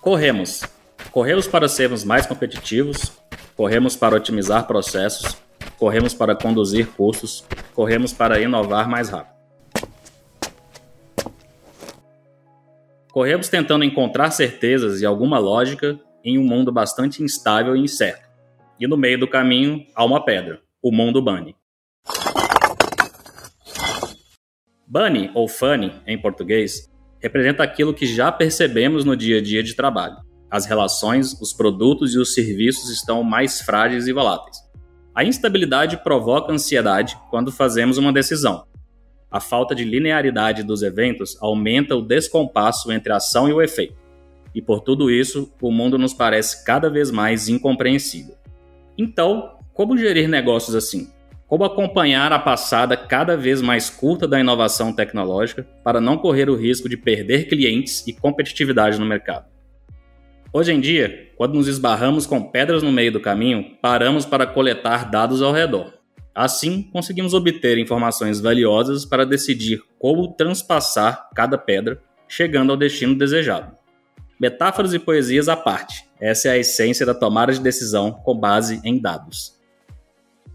Corremos. Corremos para sermos mais competitivos, corremos para otimizar processos, corremos para conduzir custos, corremos para inovar mais rápido. Corremos tentando encontrar certezas e alguma lógica em um mundo bastante instável e incerto. E no meio do caminho há uma pedra, o mundo Bunny. Bunny, ou funny em português, representa aquilo que já percebemos no dia a dia de trabalho. As relações, os produtos e os serviços estão mais frágeis e voláteis. A instabilidade provoca ansiedade quando fazemos uma decisão. A falta de linearidade dos eventos aumenta o descompasso entre a ação e o efeito. E por tudo isso, o mundo nos parece cada vez mais incompreensível. Então, como gerir negócios assim? Como acompanhar a passada cada vez mais curta da inovação tecnológica para não correr o risco de perder clientes e competitividade no mercado? Hoje em dia, quando nos esbarramos com pedras no meio do caminho, paramos para coletar dados ao redor. Assim, conseguimos obter informações valiosas para decidir como transpassar cada pedra, chegando ao destino desejado. Metáforas e poesias à parte, essa é a essência da tomada de decisão com base em dados.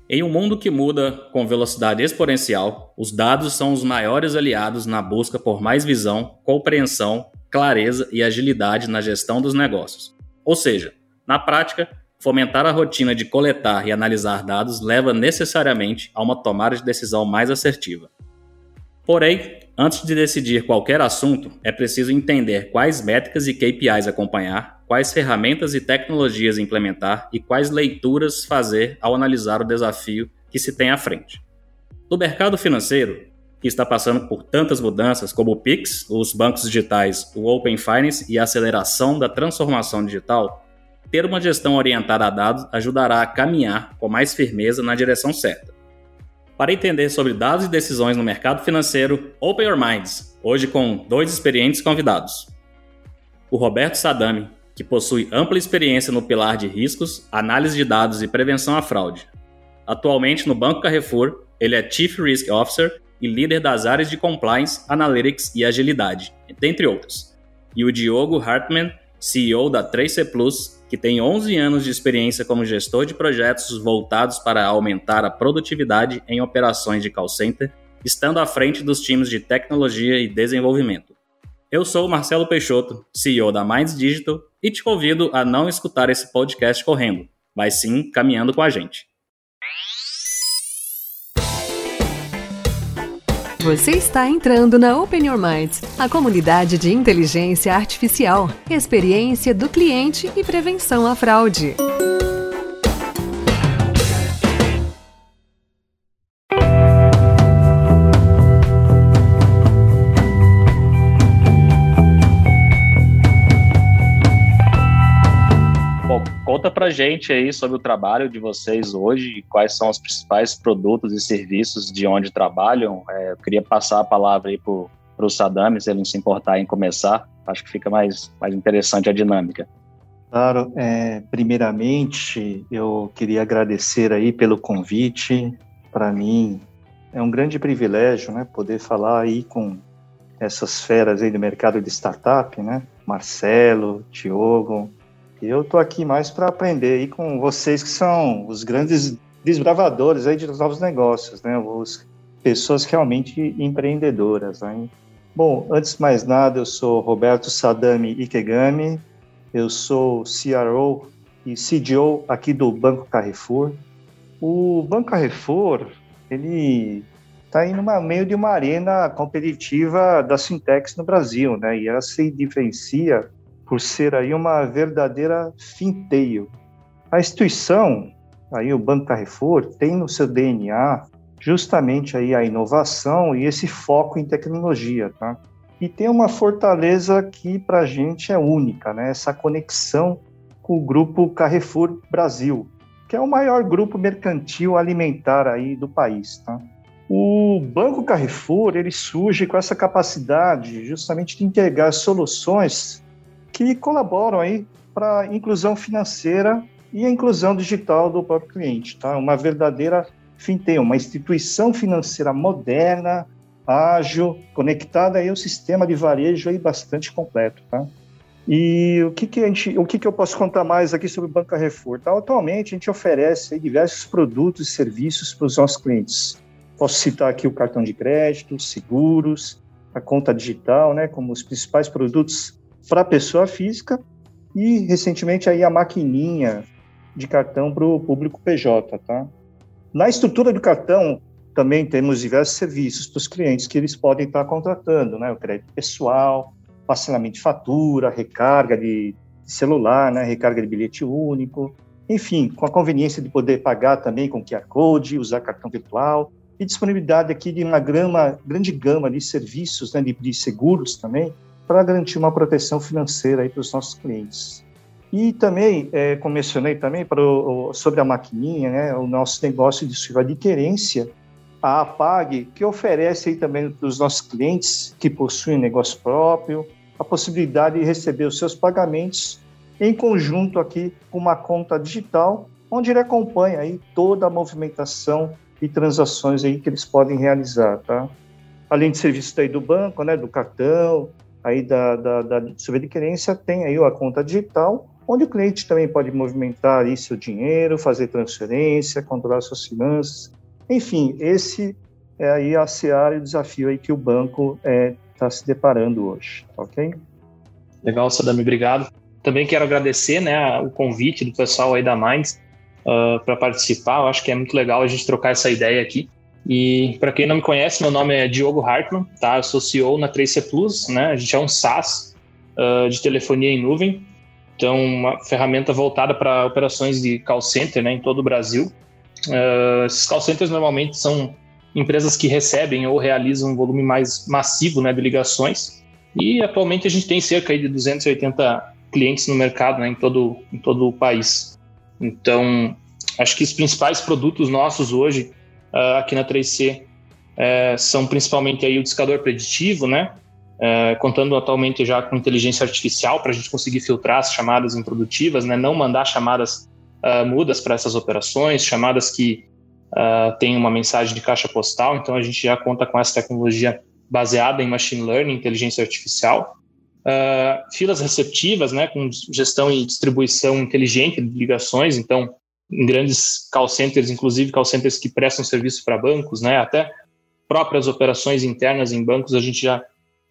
Em um mundo que muda com velocidade exponencial, os dados são os maiores aliados na busca por mais visão, compreensão, clareza e agilidade na gestão dos negócios. Ou seja, na prática, fomentar a rotina de coletar e analisar dados leva necessariamente a uma tomada de decisão mais assertiva. Porém, antes de decidir qualquer assunto, é preciso entender quais métricas e KPIs acompanhar quais ferramentas e tecnologias implementar e quais leituras fazer ao analisar o desafio que se tem à frente. No mercado financeiro, que está passando por tantas mudanças como o Pix, os bancos digitais, o Open Finance e a aceleração da transformação digital, ter uma gestão orientada a dados ajudará a caminhar com mais firmeza na direção certa. Para entender sobre dados e decisões no mercado financeiro, Open Your Minds, hoje com dois experientes convidados. O Roberto Sadami, que possui ampla experiência no pilar de riscos, análise de dados e prevenção à fraude. Atualmente no Banco Carrefour, ele é Chief Risk Officer e líder das áreas de Compliance, Analytics e Agilidade, dentre outros. E o Diogo Hartmann, CEO da 3C Plus, que tem 11 anos de experiência como gestor de projetos voltados para aumentar a produtividade em operações de call center, estando à frente dos times de tecnologia e desenvolvimento. Eu sou Marcelo Peixoto, CEO da Minds Digital, e te convido a não escutar esse podcast correndo, mas sim caminhando com a gente. Você está entrando na Open Your Minds, a comunidade de inteligência artificial, experiência do cliente e prevenção à fraude. Conta pra gente aí sobre o trabalho de vocês hoje, quais são os principais produtos e serviços de onde trabalham. É, eu queria passar a palavra aí pro, pro Sadami, se ele não se importar em começar. Acho que fica mais, mais interessante a dinâmica. Claro, é, primeiramente eu queria agradecer aí pelo convite. Para mim é um grande privilégio, né, poder falar aí com essas feras aí do mercado de startup, né? Marcelo, Diogo, eu estou aqui mais para aprender aí com vocês que são os grandes desbravadores aí de novos negócios, né? Os pessoas realmente empreendedoras, né? Bom, antes de mais nada, eu sou Roberto Sadami Ikegami, eu sou CRO e CDO aqui do Banco Carrefour. O Banco Carrefour, ele está no meio de uma arena competitiva da Sintex no Brasil, né? E ela se diferencia por ser aí uma verdadeira finteio. A instituição, aí o Banco Carrefour, tem no seu DNA justamente aí a inovação e esse foco em tecnologia, tá? E tem uma fortaleza que para a gente é única, né? Essa conexão com o grupo Carrefour Brasil, que é o maior grupo mercantil alimentar aí do país, tá? O Banco Carrefour ele surge com essa capacidade justamente de integrar soluções que colaboram aí para a inclusão financeira e a inclusão digital do próprio cliente, tá? Uma verdadeira tem uma instituição financeira moderna, ágil, conectada aí ao sistema de varejo aí bastante completo, tá? E o que, que a gente, o que, que eu posso contar mais aqui sobre o Banco Carrefour? Tá? Atualmente a gente oferece diversos produtos e serviços para os nossos clientes. Posso citar aqui o cartão de crédito, seguros, a conta digital, né, como os principais produtos para a pessoa física e recentemente aí a maquininha de cartão para o público PJ, tá? Na estrutura do cartão também temos diversos serviços para os clientes que eles podem estar contratando, né? O crédito pessoal, parcelamento de fatura, recarga de celular, né? Recarga de bilhete único, enfim, com a conveniência de poder pagar também com QR Code, usar cartão virtual e disponibilidade aqui de uma grama, grande gama de serviços, né? de, de seguros também, para garantir uma proteção financeira para os nossos clientes. E também, é, como mencionei também, para o, sobre a maquininha, né, o nosso negócio de adquirência, a APAG, que oferece aí também para os nossos clientes que possuem negócio próprio, a possibilidade de receber os seus pagamentos em conjunto aqui com uma conta digital, onde ele acompanha aí toda a movimentação e transações aí que eles podem realizar, tá? Além de serviços aí do banco, né, do cartão, aí da, da, da tem aí a conta digital, onde o cliente também pode movimentar aí seu dinheiro, fazer transferência, controlar suas finanças. Enfim, esse é aí a seara e o desafio aí que o banco está é, tá se deparando hoje, ok? Legal, Sadami, obrigado. Também quero agradecer né, o convite do pessoal aí da Minds uh, para participar. Eu acho que é muito legal a gente trocar essa ideia aqui. E para quem não me conhece, meu nome é Diogo Hartmann, tá? Eu sou CEO na 3C Plus, né? A gente é um SaaS uh, de telefonia em nuvem, então uma ferramenta voltada para operações de call center, né, em todo o Brasil. Uh, esses call centers normalmente são empresas que recebem ou realizam um volume mais massivo, né, de ligações. E atualmente a gente tem cerca de 280 clientes no mercado, né, em todo em todo o país. Então, acho que os principais produtos nossos hoje uh, aqui na 3C uh, é, são principalmente aí o discador preditivo, né? Uh, contando atualmente já com inteligência artificial para a gente conseguir filtrar as chamadas improdutivas, né? Não mandar chamadas mudas para essas operações, chamadas que têm uma mensagem de caixa postal. Então a gente já conta com essa tecnologia baseada em machine learning, inteligência artificial. Uh, filas receptivas, né, com gestão e distribuição inteligente de ligações, então em grandes call centers, inclusive call centers que prestam serviço para bancos, né, até próprias operações internas em bancos, a gente já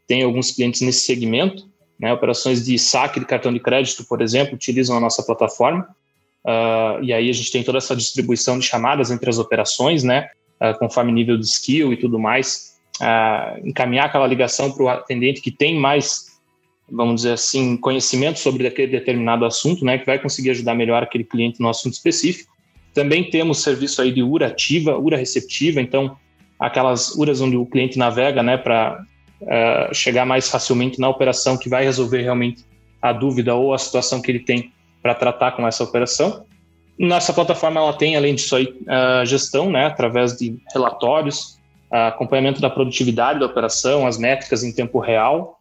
tem alguns clientes nesse segmento, né, operações de saque de cartão de crédito, por exemplo, utilizam a nossa plataforma, uh, e aí a gente tem toda essa distribuição de chamadas entre as operações, né, uh, conforme nível de skill e tudo mais, encaminhar aquela ligação para o atendente que tem mais vamos dizer assim, conhecimento sobre aquele determinado assunto, né, que vai conseguir ajudar melhor aquele cliente no assunto específico. Também temos serviço aí de URA ativa, URA receptiva, então aquelas URAs onde o cliente navega, né, para uh, eh, chegar mais facilmente na operação que vai resolver realmente a dúvida ou a situação que ele tem para tratar com essa operação. Nossa plataforma ela tem, além disso aí, uh, gestão, né, através de relatórios, uh, acompanhamento da produtividade da operação, as métricas em tempo real,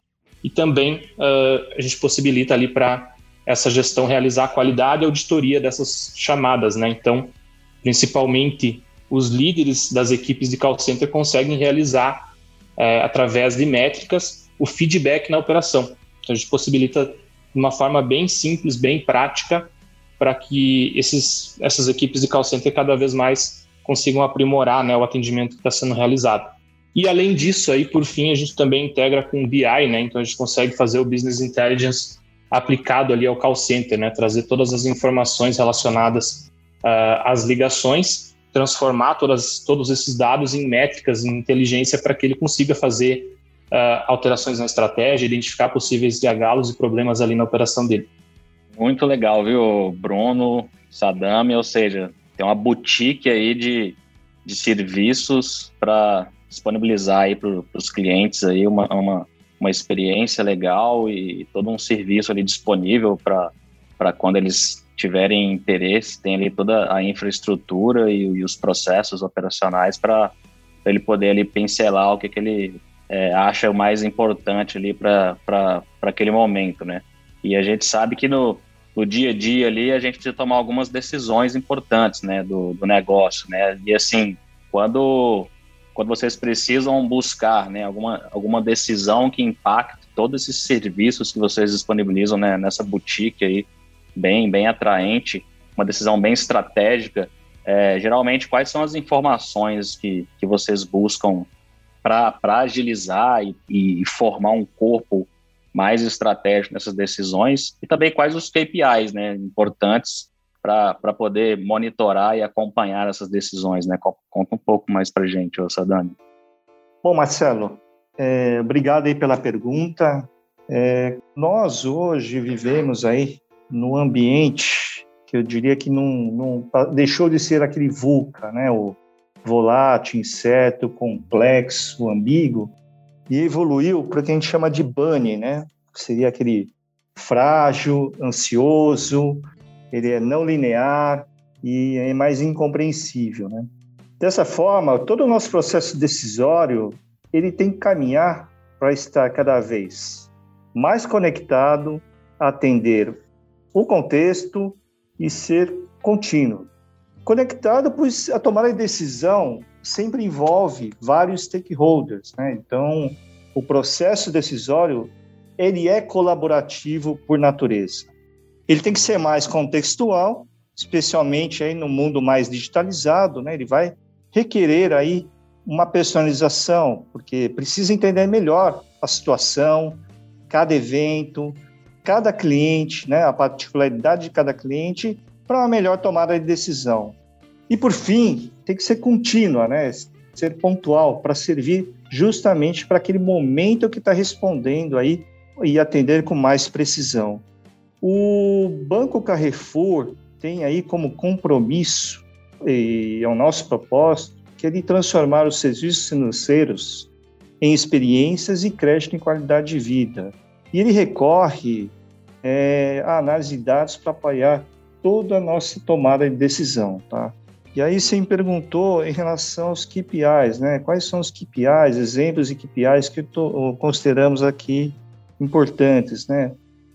e também uh, a gente possibilita ali para essa gestão realizar a qualidade e auditoria dessas chamadas, né? Então, principalmente os líderes das equipes de call center conseguem realizar uh, através de métricas o feedback na operação. Então, a gente possibilita de uma forma bem simples, bem prática, para que esses, essas equipes de call center cada vez mais consigam aprimorar né, o atendimento que está sendo realizado. E além disso, aí por fim, a gente também integra com o BI, né? Então a gente consegue fazer o business intelligence aplicado ali ao call center, né? Trazer todas as informações relacionadas uh, às ligações, transformar todas, todos esses dados em métricas, em inteligência para que ele consiga fazer uh, alterações na estratégia, identificar possíveis gargalos e problemas ali na operação dele. Muito legal, viu, Bruno, Sadame, ou seja, tem uma boutique aí de, de serviços para disponibilizar aí para os clientes aí uma, uma, uma experiência legal e todo um serviço ali disponível para quando eles tiverem interesse, tem ali toda a infraestrutura e, e os processos operacionais para ele poder ali pincelar o que, que ele é, acha o mais importante ali para aquele momento, né? E a gente sabe que no, no dia a dia ali a gente precisa tomar algumas decisões importantes, né, do, do negócio, né? E assim, quando quando vocês precisam buscar, né, alguma alguma decisão que impacte todos esses serviços que vocês disponibilizam né, nessa boutique aí, bem bem atraente, uma decisão bem estratégica, é, geralmente quais são as informações que, que vocês buscam para agilizar e, e formar um corpo mais estratégico nessas decisões? E também quais os KPIs né, importantes para poder monitorar e acompanhar essas decisões. Né? Conta um pouco mais para gente, Sadani. Bom, Marcelo, é, obrigado aí pela pergunta. É, nós hoje vivemos aí no ambiente que eu diria que não, não deixou de ser aquele VUCA, né? o volátil, incerto, complexo, ambíguo, e evoluiu para o que a gente chama de bunny, né? Que seria aquele frágil, ansioso, ele é não linear e é mais incompreensível, né? Dessa forma, todo o nosso processo decisório ele tem que caminhar para estar cada vez mais conectado, atender o contexto e ser contínuo. Conectado, pois a tomada de decisão sempre envolve vários stakeholders, né? Então, o processo decisório ele é colaborativo por natureza. Ele tem que ser mais contextual, especialmente aí no mundo mais digitalizado, né? Ele vai requerer aí uma personalização, porque precisa entender melhor a situação, cada evento, cada cliente, né? A particularidade de cada cliente para uma melhor tomada de decisão. E por fim, tem que ser contínua, né? Ser pontual para servir justamente para aquele momento que está respondendo aí e atender com mais precisão. O Banco Carrefour tem aí como compromisso e é o nosso propósito que é de transformar os serviços financeiros em experiências e crédito em qualidade de vida. E ele recorre é, à análise de dados para apoiar toda a nossa tomada de decisão, tá? E aí você me perguntou em relação aos KPIs, né? Quais são os KPIs, exemplos de KPIs que consideramos aqui importantes, né?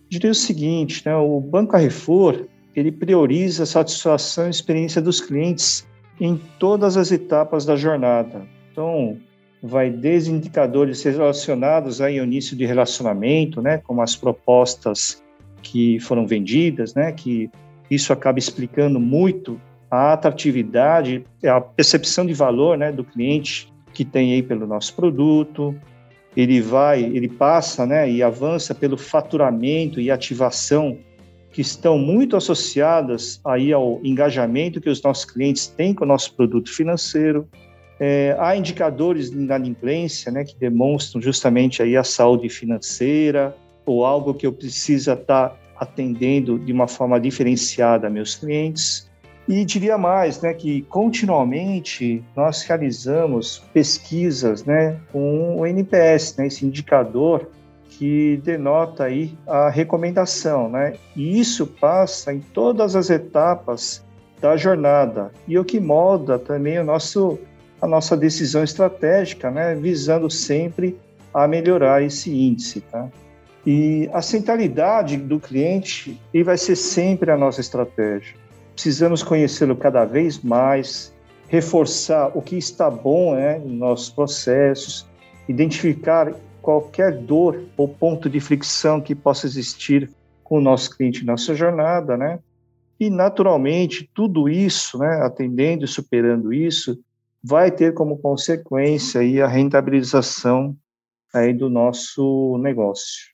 Diria o seguinte, né? O Banco Carrefour, ele prioriza a satisfação e experiência dos clientes em todas as etapas da jornada. Então, vai desde indicadores relacionados ao início de relacionamento, né? Como as propostas que foram vendidas, né? Que isso acaba explicando muito a atratividade, a percepção de valor né, do cliente que tem aí pelo nosso produto, ele vai, ele passa né, e avança pelo faturamento e ativação que estão muito associadas aí ao engajamento que os nossos clientes têm com o nosso produto financeiro. É, há indicadores de inadimplência né, que demonstram justamente aí a saúde financeira ou algo que eu precisa estar tá atendendo de uma forma diferenciada a meus clientes. E diria mais, né, que continuamente nós realizamos pesquisas, né, com o NPS, né, esse indicador que denota aí a recomendação, né? E isso passa em todas as etapas da jornada e o que molda também o nosso a nossa decisão estratégica, né, visando sempre a melhorar esse índice, tá? E a centralidade do cliente e vai ser sempre a nossa estratégia precisamos conhecê-lo cada vez mais, reforçar o que está bom né, nos nossos processos, identificar qualquer dor ou ponto de fricção que possa existir com o nosso cliente na nossa jornada, né? E, naturalmente, tudo isso, né, atendendo e superando isso, vai ter como consequência aí a rentabilização aí do nosso negócio.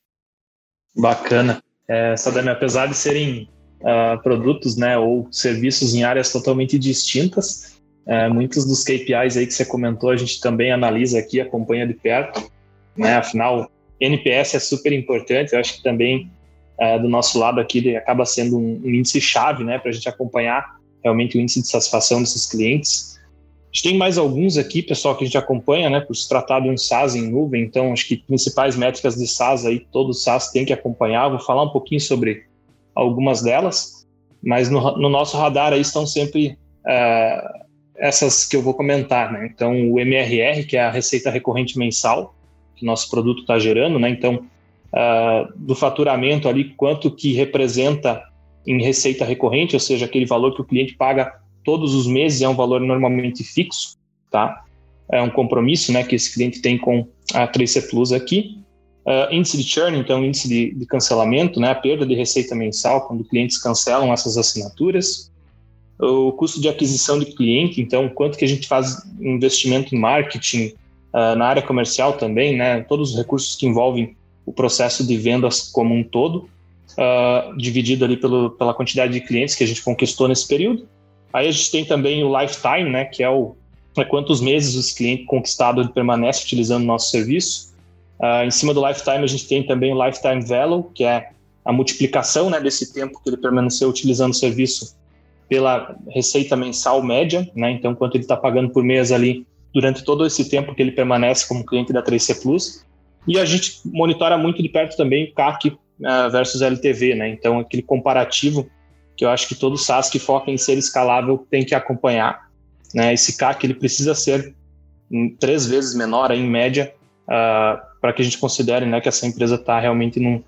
Bacana. É, Sadame, apesar de serem uh, produtos né, ou serviços em áreas totalmente distintas. Uh, muitos dos KPIs aí que você comentou, a gente também analisa aqui, acompanha de perto. Né? Afinal, NPS é super importante, eu acho que também uh, do nosso lado aqui acaba sendo um, um índice-chave né, para a gente acompanhar realmente o índice de satisfação desses clientes. A gente tem mais alguns aqui, pessoal, que a gente acompanha, né, por se tratar de um SaaS em nuvem, então acho que principais métricas de SaaS aí, todo SaaS tem que acompanhar. Vou falar um pouquinho sobre algumas delas, mas no, no nosso radar aí estão sempre é, essas que eu vou comentar, né? Então, o MRR, que é a receita recorrente mensal que nosso produto está gerando, né? Então, uh, do faturamento ali, quanto que representa em receita recorrente, ou seja, aquele valor que o cliente paga todos os meses é um valor normalmente fixo, tá? É um compromisso, né, que esse cliente tem com a 3C Plus aqui. Uh, índice de churn, então índice de, de, cancelamento, né, a perda de receita mensal quando clientes cancelam essas assinaturas. O custo de aquisição de cliente, então quanto que a gente faz investimento em marketing, uh, na área comercial também, né, todos os recursos que envolvem o processo de vendas como um todo, uh, dividido ali pelo, pela quantidade de clientes que a gente conquistou nesse período. Aí a gente tem também o lifetime, né, que é o é quantos meses os clientes conquistado permanece utilizando o nosso serviço. Uh, em cima do lifetime, a gente tem também o lifetime value, que é a multiplicação né, desse tempo que ele permaneceu utilizando o serviço pela receita mensal média, né? Então, quanto ele está pagando por mês ali durante todo esse tempo que ele permanece como cliente da 3C Plus. E a gente monitora muito de perto também o CAC uh, versus LTV, né? Então, aquele comparativo que eu acho que todo SaaS que foca em ser escalável tem que acompanhar. Né? Esse CAC ele precisa ser três vezes menor, em média, uh, para que a gente considere né, que essa empresa está realmente num,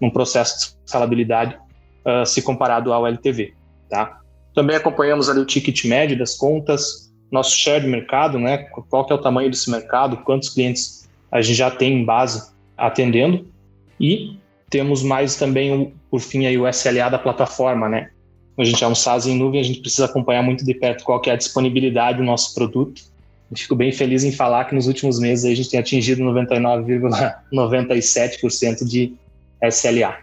num, processo de escalabilidade uh, se comparado ao LTV. Tá? Também acompanhamos ali o ticket médio das contas, nosso share de mercado, né, qual que é o tamanho desse mercado, quantos clientes a gente já tem em base atendendo e temos mais também, por fim, aí, o SLA da plataforma, né? A gente é um SaaS em nuvem, a gente precisa acompanhar muito de perto qual que é a disponibilidade do nosso produto fico bem feliz em falar que nos últimos meses a gente tem atingido 99,97% de SLA.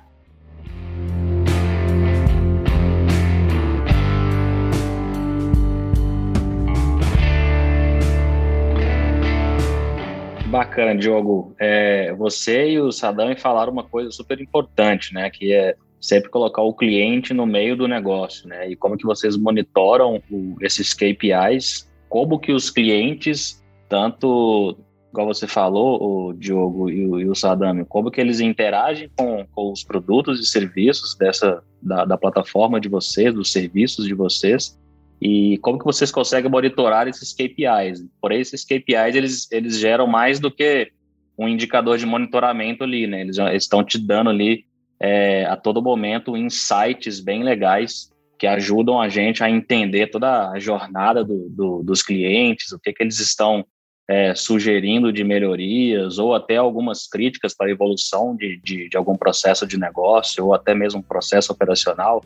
Bacana, Diogo. É, você e o Sadam falaram uma coisa super importante, né? Que é sempre colocar o cliente no meio do negócio, né? E como que vocês monitoram o, esses KPIs como que os clientes, tanto, igual você falou, o Diogo e o, e o Sadami, como que eles interagem com, com os produtos e serviços dessa da, da plataforma de vocês, dos serviços de vocês, e como que vocês conseguem monitorar esses KPIs? Por esses KPIs, eles, eles geram mais do que um indicador de monitoramento ali, né? Eles, estão te dando ali é, a todo momento insights bem legais que ajudam a gente a entender toda a jornada do, do, dos clientes, o que, que eles estão é, sugerindo de melhorias, ou até algumas críticas para a evolução de, de, de, algum processo de negócio, ou até mesmo processo operacional.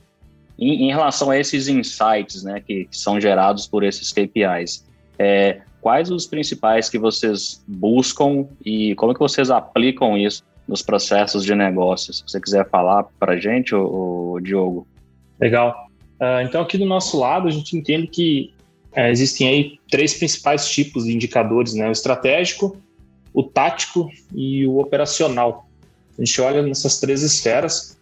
Em, em relação a esses insights né, que, que, são gerados por esses KPIs, é, quais os principais que vocês buscam e como que vocês aplicam isso nos processos de negócio? Se você quiser falar para a gente, o, Diogo. Legal. Uh, então, aqui do nosso lado, a gente entende que uh, existem aí três principais tipos de indicadores, né? O estratégico, o tático e o operacional. A gente olha nessas três esferas,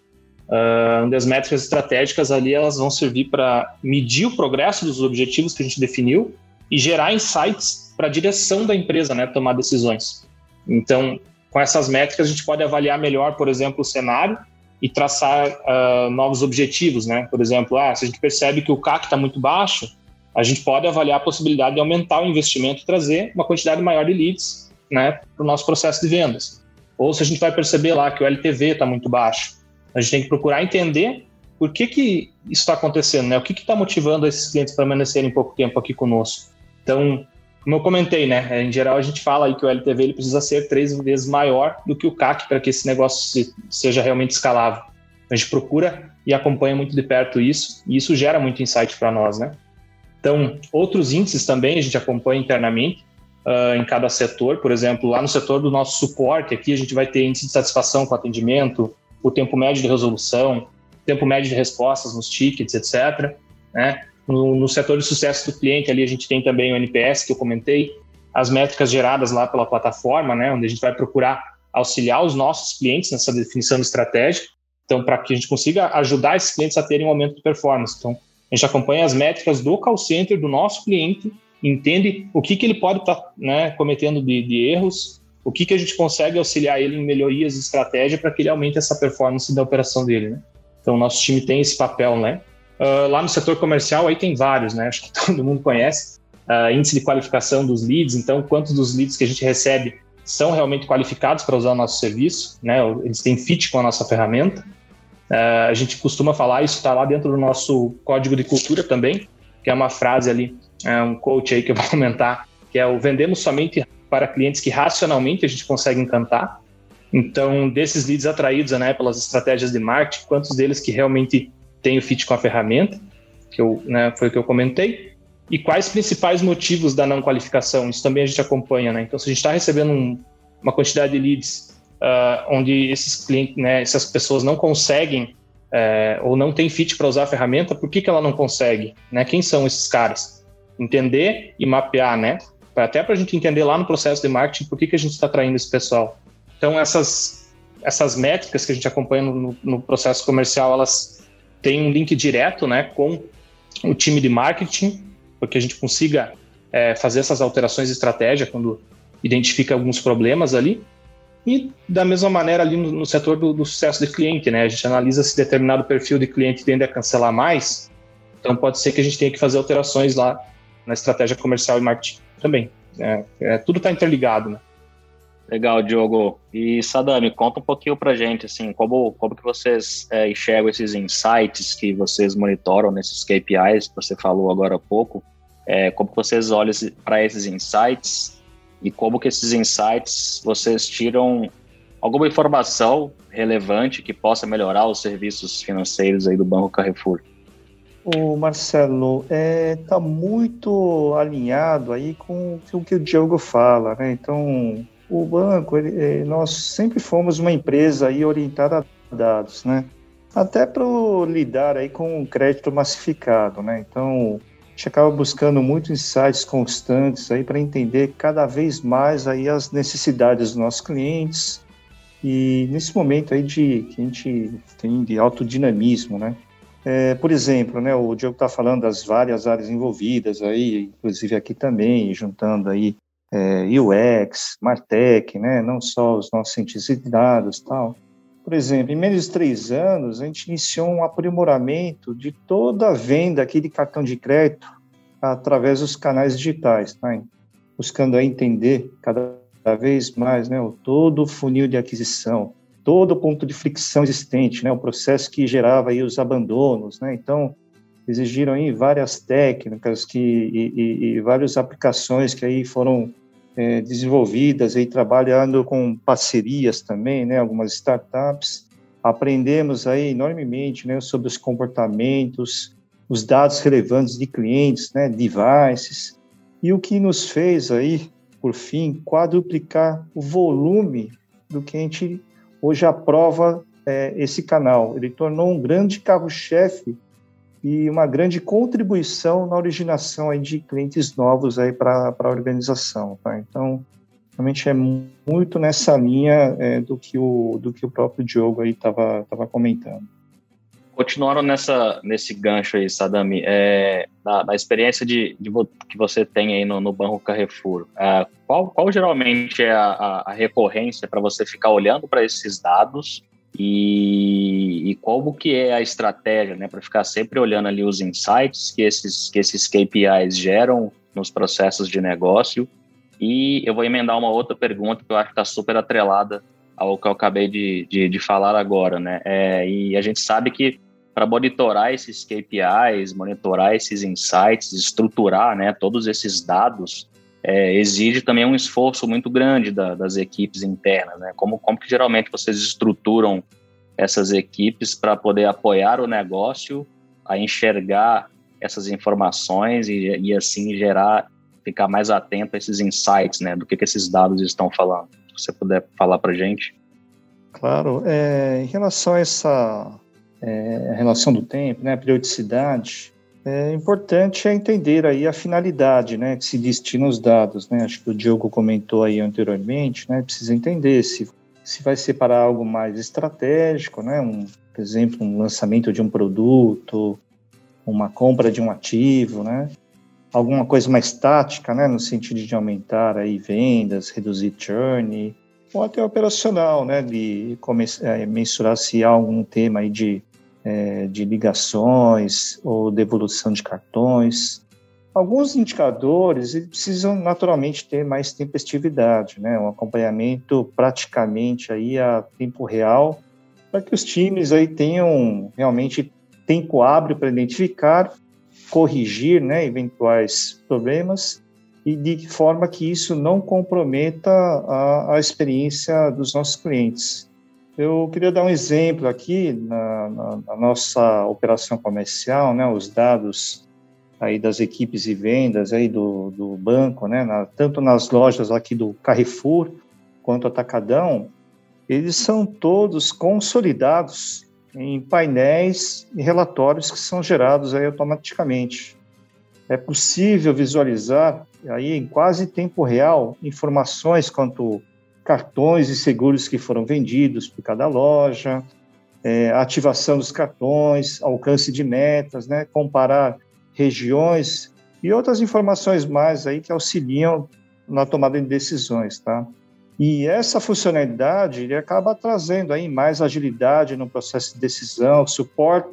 uh, onde as métricas estratégicas ali elas vão servir para medir o progresso dos objetivos que a gente definiu e gerar insights para a direção da empresa, né? Tomar decisões. Então, com essas métricas, a gente pode avaliar melhor, por exemplo, o cenário e traçar uh, novos objetivos, né? Por exemplo, ah, se a gente percebe que o CAC está muito baixo, a gente pode avaliar a possibilidade de aumentar o investimento e trazer uma quantidade maior de leads, né, para o nosso processo de vendas. Ou se a gente vai perceber lá que o LTV está muito baixo, a gente tem que procurar entender por que, que isso está acontecendo, né? O que está motivando esses clientes para permanecerem pouco tempo aqui conosco? Então, como eu comentei, né? Em geral, a gente fala aí que o LTV ele precisa ser três vezes maior do que o CAC para que esse negócio se, seja realmente escalável. A gente procura e acompanha muito de perto isso, e isso gera muito insight para nós, né? Então, outros índices também a gente acompanha internamente uh, em cada setor. Por exemplo, lá no setor do nosso suporte, aqui a gente vai ter índice de satisfação com atendimento, o tempo médio de resolução, tempo médio de respostas nos tickets, etc. Né? No, no, setor de sucesso do cliente, ali a gente tem também o NPS, que eu comentei, as métricas geradas lá pela plataforma, né, onde a gente vai procurar auxiliar os nossos clientes nessa definição estratégica, então, para que a gente consiga ajudar esses clientes a terem um aumento de performance. Então, a gente acompanha as métricas do call center do nosso cliente, entende o que, que ele pode estar tá, né, cometendo de, de, erros, o que, que a gente consegue auxiliar ele em melhorias de estratégia para que ele aumente essa performance da operação dele. Né? Então, nosso time tem esse papel, né? Uh, lá no setor comercial, aí tem vários, né? Acho que todo mundo conhece. Uh, índice de qualificação dos leads, então, quantos dos leads que a gente recebe são realmente qualificados para usar o nosso serviço, né? Eles têm fit com a nossa ferramenta. Uh, a gente costuma falar, isso está lá dentro do nosso código de cultura também, que é uma frase ali, é um coach aí que eu vou comentar, que é o vendemos somente para clientes que racionalmente a gente consegue encantar. Então, desses leads atraídos né, pelas estratégias de marketing, quantos deles que realmente têm o fit com a ferramenta, que eu, né, foi o que eu comentei, e quais principais motivos da não qualificação, isso também a gente acompanha. Né? Então, se a gente está recebendo um, uma quantidade de leads uh, onde esses clientes, né, essas pessoas não conseguem uh, ou não tem fit para usar a ferramenta, por que, que ela não consegue? Né? Quem são esses caras? Entender e mapear, né? Até para a gente entender lá no processo de marketing por que, que a gente está atraindo esse pessoal. Então, essas, essas métricas que a gente acompanha no, no processo comercial, elas têm um link direto né, com o time de marketing, porque a gente consiga é, fazer essas alterações de estratégia quando identifica alguns problemas ali. E da mesma maneira ali no, no setor do, do, sucesso de cliente, né? A gente analisa se determinado perfil de cliente tende a cancelar mais, então pode ser que a gente tenha que fazer alterações lá na estratégia comercial e marketing também. É, é, tudo está interligado, né? Legal, Diogo. E Sadami, conta um pouquinho para gente, assim, como, como que vocês é, enxergam esses insights que vocês monitoram nesses KPIs que você falou agora há pouco, é, como vocês olham para esses insights e como que esses insights vocês tiram alguma informação relevante que possa melhorar os serviços financeiros aí do Banco Carrefour. O Marcelo está é, muito alinhado aí com o que o Diogo fala, né? Então, o banco, ele, é, nós sempre fomos uma empresa aí orientada a dados, né? Até para lidar aí com crédito massificado, né? Então, gente acaba buscando muito insights constantes aí para entender cada vez mais aí as necessidades dos nossos clientes e nesse momento aí de que a gente tem de alto dinamismo, né? É, por exemplo, né, o Diogo está falando das várias áreas envolvidas aí, inclusive aqui também, juntando aí é, UX, Martech, né, não só os nossos cientistas de dados tal. Por exemplo, em menos de três anos, a gente iniciou um aprimoramento de toda a venda aqui de cartão de crédito através dos canais digitais, tá? buscando entender cada vez mais né, todo o funil de aquisição, todo o ponto de fricção existente, né, o processo que gerava aí os abandonos. Né? Então, exigiram aí várias técnicas que, e, e, e várias aplicações que aí foram é, desenvolvidas e trabalhando com parcerias também, né, algumas startups. Aprendemos aí enormemente, né, sobre os comportamentos, os dados relevantes de clientes, né, devices, e o que nos fez aí, por fim, quadruplicar o volume do que a gente hoje aprova é, esse canal. Ele tornou um grande carro-chefe e uma grande contribuição na originação aí de clientes novos aí para a organização. Tá? Então, realmente é muito nessa linha é, do que o do que o próprio Diogo aí estava tava comentando. Continuando nessa nesse gancho aí, Sadami, é, da, da experiência de, de, que você tem aí no, no Banco Carrefour, é, qual, qual geralmente é a, a recorrência para você ficar olhando para esses dados e, e como que é a estratégia, né, para ficar sempre olhando ali os insights que esses, que esses KPIs geram nos processos de negócio. E eu vou emendar uma outra pergunta que eu acho que está super atrelada ao que eu acabei de, de, de falar agora, né? É, e a gente sabe que para monitorar esses KPIs, monitorar esses insights, estruturar, né, todos esses dados, é, exige também um esforço muito grande da, das equipes internas, né? Como, como que geralmente vocês estruturam essas equipes para poder apoiar o negócio a enxergar essas informações e, e assim gerar, ficar mais atento a esses insights, né? Do que, que esses dados estão falando. Se você puder falar para gente. Claro. É, em relação a essa é, relação do tempo, né, periodicidade, é importante é entender aí a finalidade, né, que se destina os dados, né, acho que o Diogo comentou aí anteriormente, né, precisa entender se, se vai ser para algo mais estratégico, né, um, por exemplo, um lançamento de um produto, uma compra de um ativo, né, alguma coisa mais tática, né, no sentido de aumentar aí vendas, reduzir churn, ou até operacional, né, de é, mensurar se há algum tema aí de é, de ligações ou devolução de cartões. Alguns indicadores precisam naturalmente ter mais tempestividade, né? um acompanhamento praticamente aí a tempo real para que os times aí tenham realmente tempo hábil para identificar, corrigir né, eventuais problemas e de forma que isso não comprometa a, a experiência dos nossos clientes. Eu queria dar um exemplo aqui na, na, na nossa operação comercial, né, os dados aí das equipes de vendas aí do, do banco, né, na, tanto nas lojas aqui do Carrefour quanto Atacadão, eles são todos consolidados em painéis e relatórios que são gerados aí automaticamente. É possível visualizar aí em quase tempo real informações quanto cartões e seguros que foram vendidos por cada loja, é, ativação dos cartões, alcance de metas, né, comparar regiões e outras informações mais aí que auxiliam na tomada de decisões, tá? E essa funcionalidade ele acaba trazendo aí mais agilidade no processo de decisão, suporta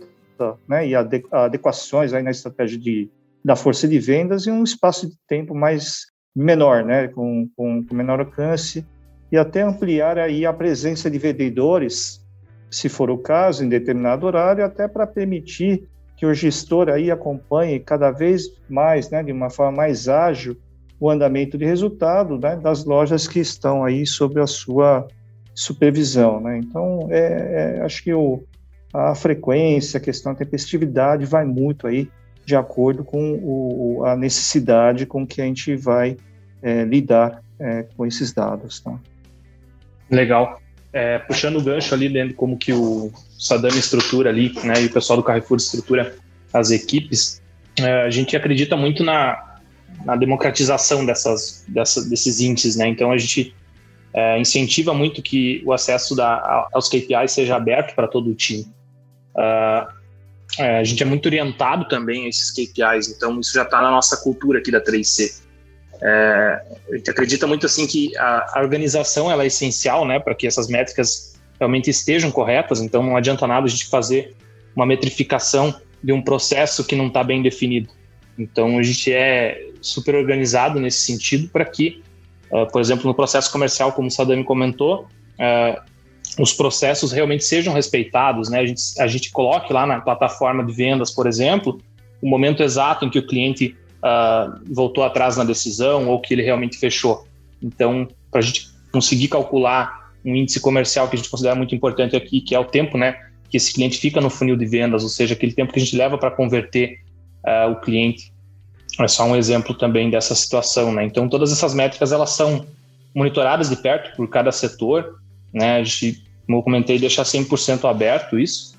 né, e adequações aí na estratégia de, da força de vendas em um espaço de tempo mais menor, né, com, com, com menor alcance e até ampliar aí a presença de vendedores, se for o caso, em determinado horário, até para permitir que o gestor aí acompanhe cada vez mais, né, de uma forma mais ágil, o andamento de resultado né, das lojas que estão aí sob a sua supervisão. Né? Então, é, é, acho que o, a frequência, a questão da tempestividade vai muito aí de acordo com o, a necessidade com que a gente vai é, lidar é, com esses dados. Tá? Legal. É, puxando o gancho ali dentro como que o Sadam estrutura ali, né, e o pessoal do Carrefour estrutura as equipes, é, a gente acredita muito na, na democratização dessas, dessas, desses índices, né? Então a gente é, incentiva muito que o acesso da, aos KPIs seja aberto para todo o time. Uh, é, a gente é muito orientado também a esses KPIs, então isso já está na nossa cultura aqui da 3C. É, a gente acredita muito assim que a, a organização ela é essencial, né, para que essas métricas realmente estejam corretas. Então não adianta nada a gente fazer uma metrificação de um processo que não está bem definido. Então a gente é super organizado nesse sentido para que, uh, por exemplo, no processo comercial, como o Sadami comentou, uh, os processos realmente sejam respeitados, né? A gente, a gente coloque lá na plataforma de vendas, por exemplo, o momento exato em que o cliente uh, voltou atrás na decisão ou que ele realmente fechou. Então, para a gente conseguir calcular um índice comercial que a gente considera muito importante aqui, que é o tempo, né? Que esse cliente fica no funil de vendas, ou seja, aquele tempo que a gente leva para converter uh, o cliente é só um exemplo também dessa situação, né? Então todas essas métricas elas são monitoradas de perto por cada setor, né? A gente, como eu comentei, deixar 100% aberto isso.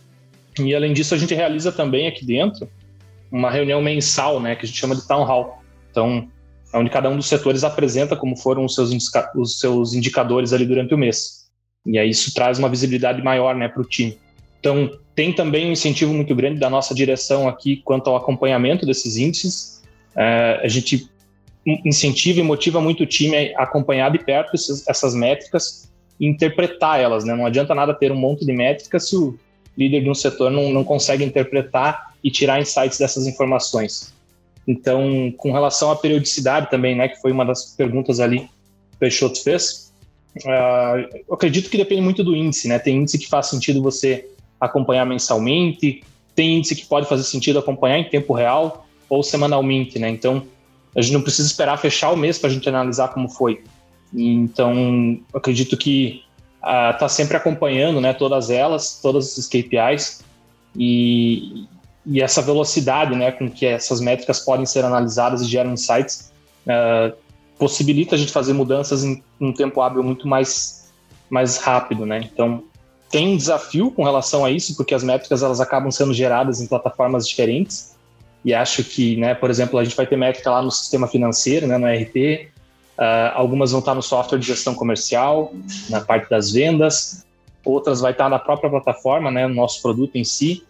E além disso, a gente realiza também aqui dentro uma reunião mensal, né, que a gente chama de town hall. Então, é onde cada um dos setores apresenta como foram os seus, os seus indicadores ali durante o mês. E aí isso traz uma visibilidade maior, né, para o time. Então, tem também um incentivo muito grande da nossa direção aqui quanto ao acompanhamento desses índices, é, a gente incentiva e motiva muito o time a acompanhar de perto esses, essas métricas e interpretar elas. Né? Não adianta nada ter um monte de métricas se o líder de um setor não, não consegue interpretar e tirar insights dessas informações. Então, com relação à periodicidade também, né, que foi uma das perguntas ali que o Peixoto fez, uh, eu acredito que depende muito do índice. Né? Tem índice que faz sentido você acompanhar mensalmente, tem índice que pode fazer sentido acompanhar em tempo real, ou semanalmente, né? Então, a gente não precisa esperar fechar o mês para a gente analisar como foi. Então, acredito que está uh, sempre acompanhando, né? Todas elas, todas esses KPIs e, e essa velocidade, né? Com que essas métricas podem ser analisadas e geram insights, uh, possibilita a gente fazer mudanças em um tempo hábil muito mais, mais rápido, né? Então, tem um desafio com relação a isso, porque as métricas elas acabam sendo geradas em plataformas diferentes e acho que, né, por exemplo, a gente vai ter métrica lá no sistema financeiro, né, no ERP, uh, algumas vão estar no software de gestão comercial, na parte das vendas, outras vai estar na própria plataforma, né, no nosso produto em si,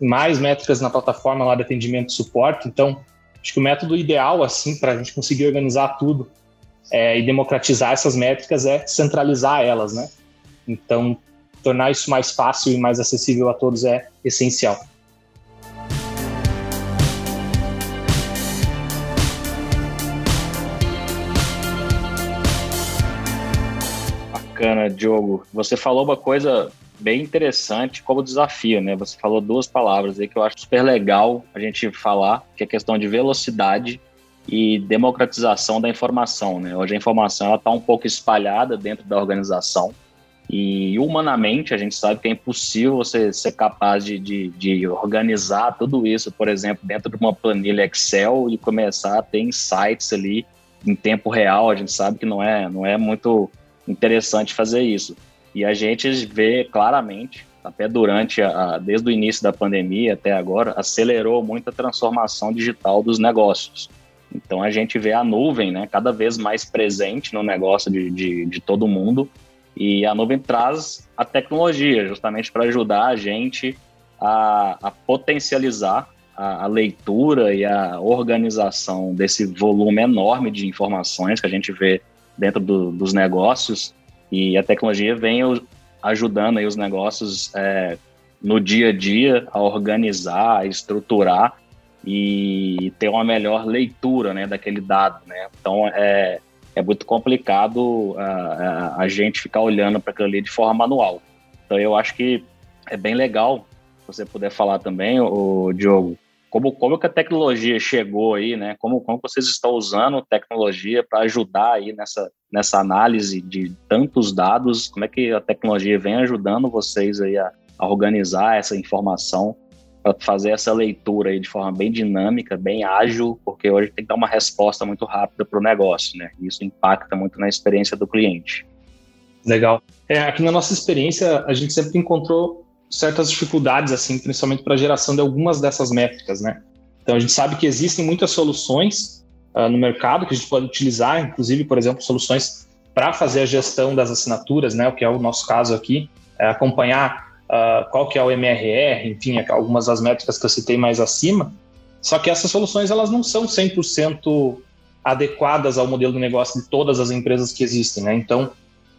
mais métricas na plataforma lá de atendimento e suporte. Então, acho que o método ideal, assim, para a gente conseguir organizar tudo é, e democratizar essas métricas é centralizar elas, né? Então, tornar isso mais fácil e mais acessível a todos é essencial. Bacana, Diogo. Você falou uma coisa bem interessante como desafio, né? Você falou duas palavras aí que eu acho super legal a gente falar, que é a questão de velocidade e democratização da informação, né? Hoje a informação ela está um pouco espalhada dentro da organização e humanamente a gente sabe que é impossível você ser capaz de, de, de organizar tudo isso, por exemplo, dentro de uma planilha Excel e começar a ter insights ali em tempo real. A gente sabe que não é, não é muito interessante fazer isso. E a gente vê claramente, até durante a, desde o início da pandemia até agora, acelerou muito a transformação digital dos negócios. Então a gente vê a nuvem né, cada vez mais presente no negócio de, de, de todo mundo e a nuvem traz a tecnologia justamente para ajudar a gente a, a potencializar a, a, leitura e a organização desse volume enorme de informações que a gente vê dentro do, dos negócios. E a tecnologia vem ajudando aí os negócios é, no dia a dia a organizar, a estruturar e ter uma melhor leitura né, daquele dado. Né? Então, é, é muito complicado a, a, a gente ficar olhando para aquilo ali de forma manual. Então eu acho que é bem legal você puder falar também, o Diogo, como, como que a tecnologia chegou aí, né? Como, como vocês estão usando tecnologia para ajudar aí nessa, nessa análise de tantos dados, como é que a tecnologia vem ajudando vocês aí a, a organizar essa informação para fazer essa leitura aí de forma bem dinâmica, bem ágil, porque hoje tem que dar uma resposta muito rápida para o negócio, né? Isso impacta muito na experiência do cliente. Legal. É, aqui na nossa experiência, a gente sempre encontrou certas dificuldades, assim, principalmente para a geração de algumas dessas métricas, né? Então, a gente sabe que existem muitas soluções uh, no mercado que a gente pode utilizar, inclusive, por exemplo, soluções para fazer a gestão das assinaturas, né? O que é o nosso caso aqui, é acompanhar uh, qual que é o MRR, enfim, algumas das métricas que eu citei mais acima. Só que essas soluções elas não são 100% adequadas ao modelo de negócio de todas as empresas que existem, né? Então,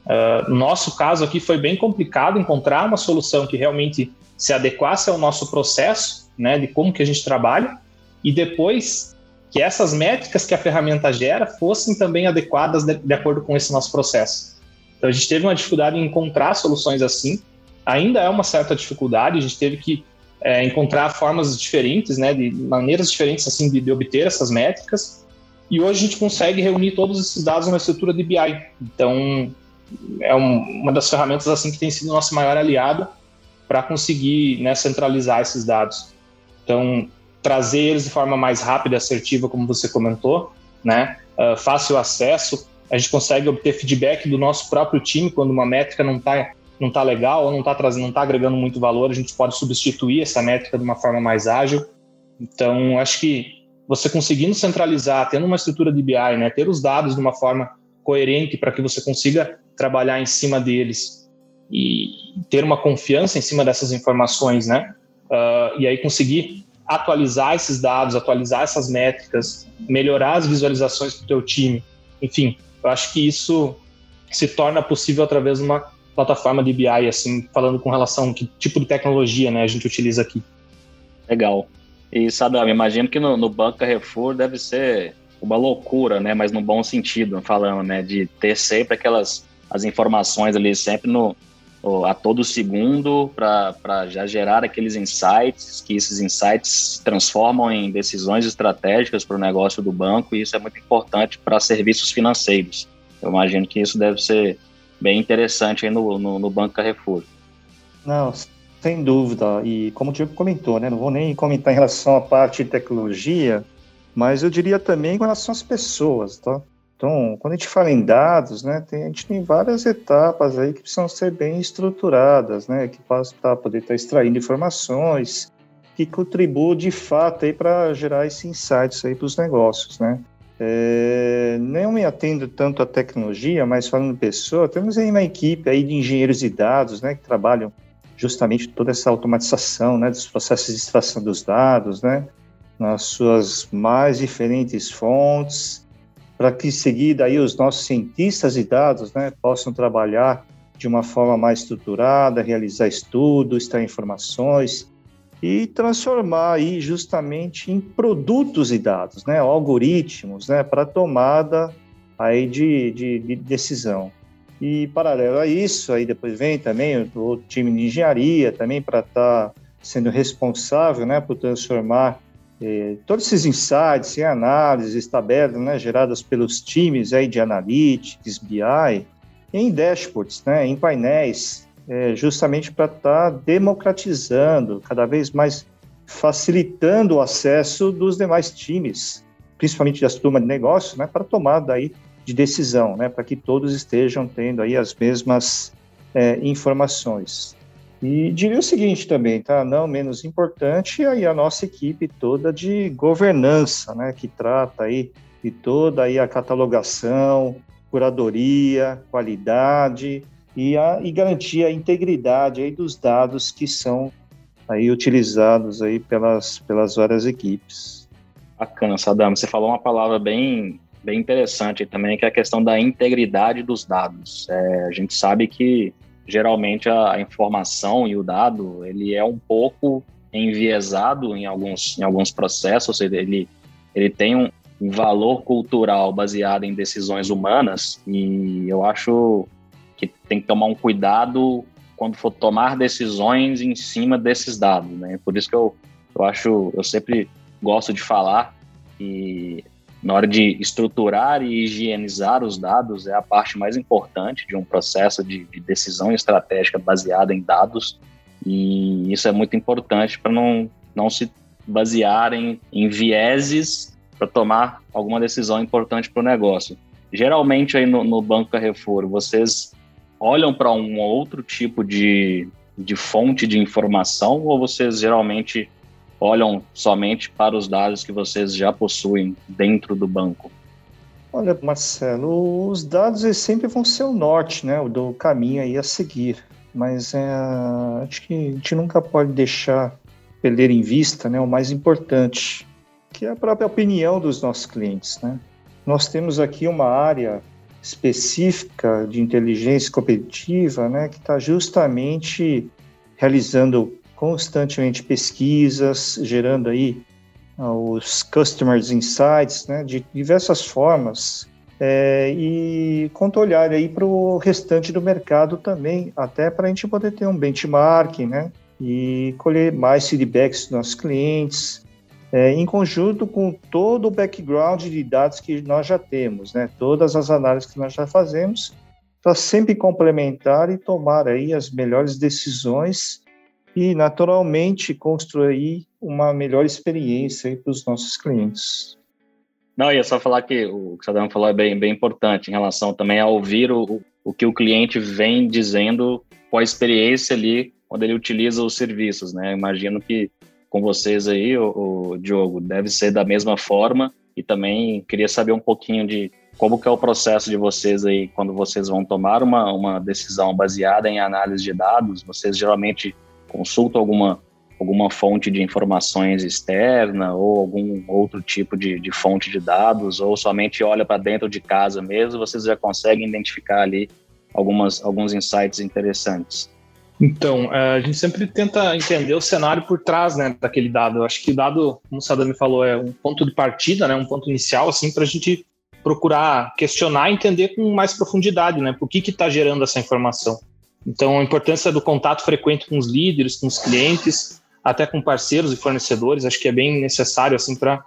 uh, nosso caso aqui foi bem complicado encontrar uma solução que realmente se adequasse ao nosso processo, né, de como que a gente trabalha, e depois que essas métricas que a ferramenta gera fossem também adequadas de, de acordo com esse nosso processo. Então a gente teve uma dificuldade em encontrar soluções assim, ainda é uma certa dificuldade, a gente teve que é, encontrar formas diferentes, né, de maneiras diferentes assim de, de, obter essas métricas. E hoje a gente consegue reunir todos esses dados numa estrutura de BI. Então é um, uma das ferramentas assim que tem sido nossa maior aliada para conseguir né, centralizar esses dados. Então trazer eles de forma mais rápida e assertiva, como você comentou, né, uh, fácil acesso. A gente consegue obter feedback do nosso próprio time quando uma métrica não está não está legal ou não está não está agregando muito valor, a gente pode substituir essa métrica de uma forma mais ágil. Então, acho que você conseguindo centralizar, tendo uma estrutura de BI, né, ter os dados de uma forma coerente para que você consiga trabalhar em cima deles e ter uma confiança em cima dessas informações, né? Uh, e aí conseguir atualizar esses dados, atualizar essas métricas, melhorar as visualizações para o teu time. Enfim, eu acho que isso se torna possível através de uma plataforma de BI, assim, falando com relação a que tipo de tecnologia né, a gente utiliza aqui. Legal. E, Sadam, imagino que no, no Banco Carrefour deve ser uma loucura, né, mas no bom sentido, falando, né, de ter sempre aquelas as informações ali sempre no, a todo segundo para já gerar aqueles insights, que esses insights se transformam em decisões estratégicas para o negócio do banco e isso é muito importante para serviços financeiros. Eu imagino que isso deve ser bem interessante no, no, no Banco Carrefour. Não, sem dúvida. E como o Diego comentou, né, não vou nem comentar em relação à parte de tecnologia, mas eu diria também com relação às pessoas, tá? Então, quando a gente fala em dados, né, tem, a gente tem várias etapas aí que precisam ser bem estruturadas, né, que para poder estar extraindo informações que contribuam de fato aí para gerar esses insights aí para os negócios, né. É, não me atendo tanto à tecnologia, mas falando de pessoa, temos aí uma equipe aí de engenheiros de dados, né, que trabalham justamente toda essa automatização, né, dos processos de extração dos dados, né, nas suas mais diferentes fontes, para que em seguida aí os nossos cientistas de dados, né, possam trabalhar de uma forma mais estruturada, realizar estudos, extrair informações, e transformar aí justamente em produtos e dados, né, algoritmos, né, para tomada aí de, de, de, decisão. E paralelo a isso, aí depois vem também o, o time de engenharia também para estar tá sendo responsável, né, por transformar eh, todos esses insights e análises, tabelas, né, geradas pelos times aí de analytics, BI, em dashboards, né, em painéis, eh, justamente para estar tá democratizando, cada vez mais facilitando o acesso dos demais times, principalmente das turmas de negócios, né, para tomada aí de decisão, né, para que todos estejam tendo aí as mesmas é, informações. E diria o seguinte também, tá? Não menos importante, aí a nossa equipe toda de governança, né? Que trata aí de toda aí a catalogação, curadoria, qualidade e, a, e garantir a integridade aí dos dados que são aí utilizados aí pelas, pelas várias equipes. Bacana, Sadam. Você falou uma palavra bem, bem interessante também, que é a questão da integridade dos dados. É, a gente sabe que geralmente a informação e o dado ele é um pouco enviesado em alguns, em alguns processos, ele, ele tem um valor cultural baseado em decisões humanas e eu acho que tem que tomar um cuidado quando for tomar decisões em cima desses dados, né? Por isso que eu, eu acho, eu sempre gosto de falar que na hora de estruturar e higienizar os dados é a parte mais importante de um processo de, de decisão estratégica baseada em dados e isso é muito importante para não, não se basear em, em vieses para tomar alguma decisão importante para o negócio. Geralmente aí no, no Banco Carrefour, vocês olham para um outro tipo de, de fonte de informação ou vocês geralmente olham somente para os dados que vocês já possuem dentro do banco? Olha, Marcelo, os dados eles sempre vão ser o norte, né, o do caminho aí a seguir. Mas é, acho que a gente nunca pode deixar perder em vista, né, o mais importante, que é a própria opinião dos nossos clientes, né. Nós temos aqui uma área específica de inteligência competitiva, né, que está justamente realizando constantemente pesquisas, gerando aí uh, os customers insights, né, de diversas formas, é, e controlhar aí para o restante do mercado também, até para a gente poder ter um benchmarking, né, e colher mais feedbacks dos nossos clientes, é, em conjunto com todo o background de dados que nós já temos, né, todas as análises que nós já fazemos, para sempre complementar e tomar aí as melhores decisões e, naturalmente, construir uma melhor experiência para os nossos clientes. Não, ia só falar que o que o Sadam falou é bem, bem importante em relação também a ouvir o, o que o cliente vem dizendo com a experiência ali quando ele utiliza os serviços, né? Imagino que com vocês aí, o, o Diogo, deve ser da mesma forma e também queria saber um pouquinho de como que é o processo de vocês aí quando vocês vão tomar uma, uma decisão baseada em análise de dados, vocês geralmente consulta alguma, alguma fonte de informações externa ou algum outro tipo de, de fonte de dados, ou somente olha para dentro de casa mesmo, vocês já conseguem identificar ali algumas, alguns insights interessantes. Então, é, a gente sempre tenta entender o cenário por trás né, daquele dado. Eu acho que o dado, como o Sadami falou, é um ponto de partida, né, um ponto inicial, assim, para a gente procurar questionar e entender com mais profundidade, né, por que está gerando essa informação. Então, a importância do contato frequente com os líderes, com os clientes, até com parceiros e fornecedores, acho que é bem necessário assim para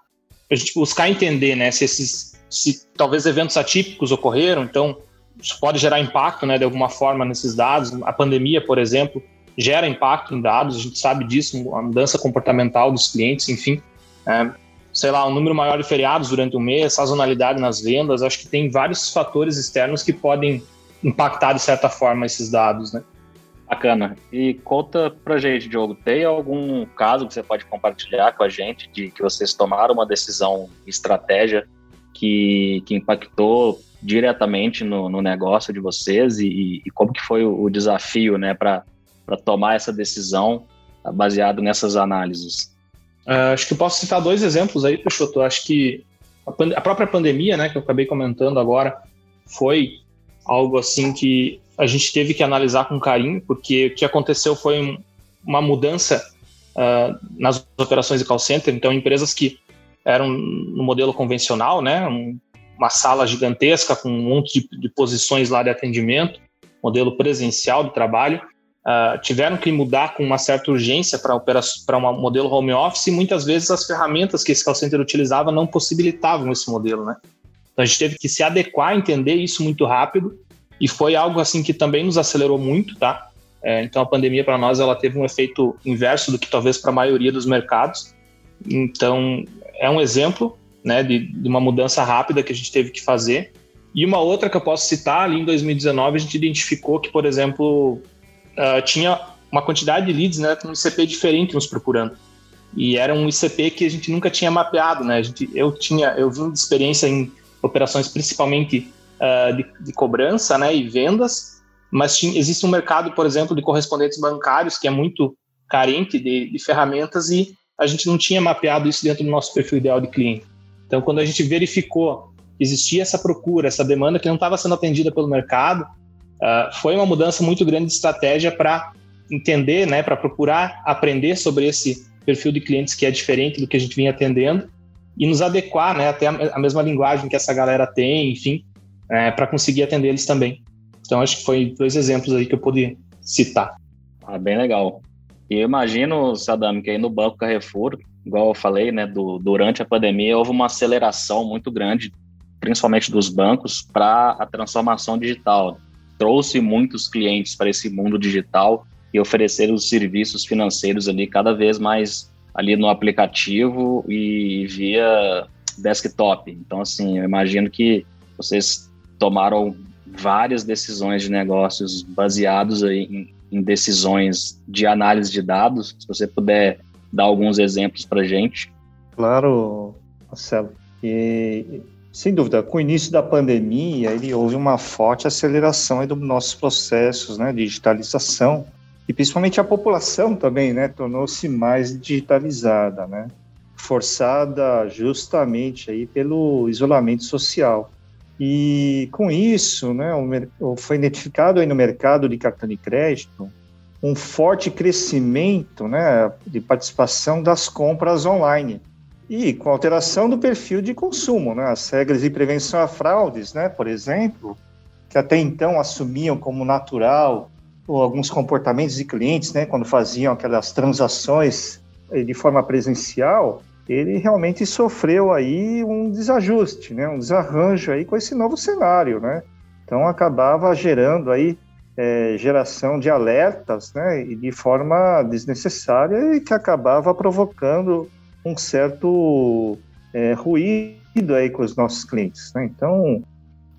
a gente buscar entender, né, se esses, se talvez eventos atípicos ocorreram, então isso pode gerar impacto, né, de alguma forma nesses dados. A pandemia, por exemplo, gera impacto em dados, a gente sabe disso, a mudança comportamental dos clientes, enfim. É, sei lá, um número maior de feriados durante o mês, sazonalidade nas vendas, acho que tem vários fatores externos que podem impactar de certa forma esses dados, né? Bacana. E conta pra gente, Diogo, tem algum caso que você pode compartilhar com a gente de que vocês tomaram uma decisão, estratégia que, que impactou diretamente no, no negócio de vocês e, e, como que foi o, o desafio, né, para tomar essa decisão baseado nessas análises? Uh, acho que eu posso citar dois exemplos aí, Peixoto. Acho que a, a própria pandemia, né, que eu acabei comentando agora, foi algo assim que a gente teve que analisar com carinho, porque o que aconteceu foi uma mudança uh, nas operações de call center. Então, empresas que eram no modelo convencional, né, um, uma sala gigantesca com um monte de, de posições lá de atendimento, modelo presencial do trabalho, uh, tiveram que mudar com uma certa urgência para um modelo home office e muitas vezes as ferramentas que esse call center utilizava não possibilitavam esse modelo, né? Então a gente teve que se adequar, entender isso muito rápido e foi algo assim que também nos acelerou muito, tá? É, então a pandemia para nós ela teve um efeito inverso do que talvez para a maioria dos mercados. Então é um exemplo, né, de, de uma mudança rápida que a gente teve que fazer. E uma outra que eu posso citar ali em 2019 a gente identificou que, por exemplo, uh, tinha uma quantidade de leads, né, com um ICP diferente nos procurando. E era um ICP que a gente nunca tinha mapeado, né? A gente, eu tinha, eu vim de experiência em operações principalmente uh, de, de, cobrança, né, e vendas, mas tinha, existe um mercado, por exemplo, de correspondentes bancários que é muito carente de, de ferramentas e a gente não tinha mapeado isso dentro do nosso perfil ideal de cliente. Então, quando a gente verificou que existia essa procura, essa demanda que não estava sendo atendida pelo mercado, Uh, foi uma mudança muito grande de estratégia para entender, né, para procurar aprender sobre esse perfil de clientes que é diferente do que a gente vinha atendendo e nos adequar, né, até a, mesma linguagem que essa galera tem, enfim, é, para conseguir atender eles também. Então acho que foi dois exemplos aí que eu pude citar. Ah, bem legal. E eu imagino, Sadam, que aí no Banco Carrefour, igual eu falei, né, do, durante a pandemia houve uma aceleração muito grande, principalmente dos bancos, para a transformação digital trouxe muitos clientes para esse mundo digital e oferecer os serviços financeiros ali cada vez mais ali no aplicativo e via desktop. Então, assim, eu imagino que vocês tomaram várias decisões de negócios baseados em, em decisões de análise de dados. Se você puder dar alguns exemplos para gente. Claro, Marcelo. E sem dúvida, com o início da pandemia, ele houve uma forte aceleração dos nossos processos, né, de digitalização, e principalmente a população também, né, tornou-se mais digitalizada, né, forçada justamente aí pelo isolamento social. E com isso, né, foi identificado aí no mercado de cartão de crédito um forte crescimento, né, de participação das compras online. E com alteração do perfil de consumo, né? As regras de prevenção a fraudes, né? Por exemplo, que até então assumiam como natural ou alguns comportamentos de clientes, né? Quando faziam aquelas transações eh, de forma presencial, ele realmente sofreu aí um desajuste, né? Um desarranjo aí com esse novo cenário, né? Então acabava gerando aí é, geração de alertas, né? E de forma desnecessária e que acabava provocando um certo é, ruído aí com os nossos clientes. Né? Então,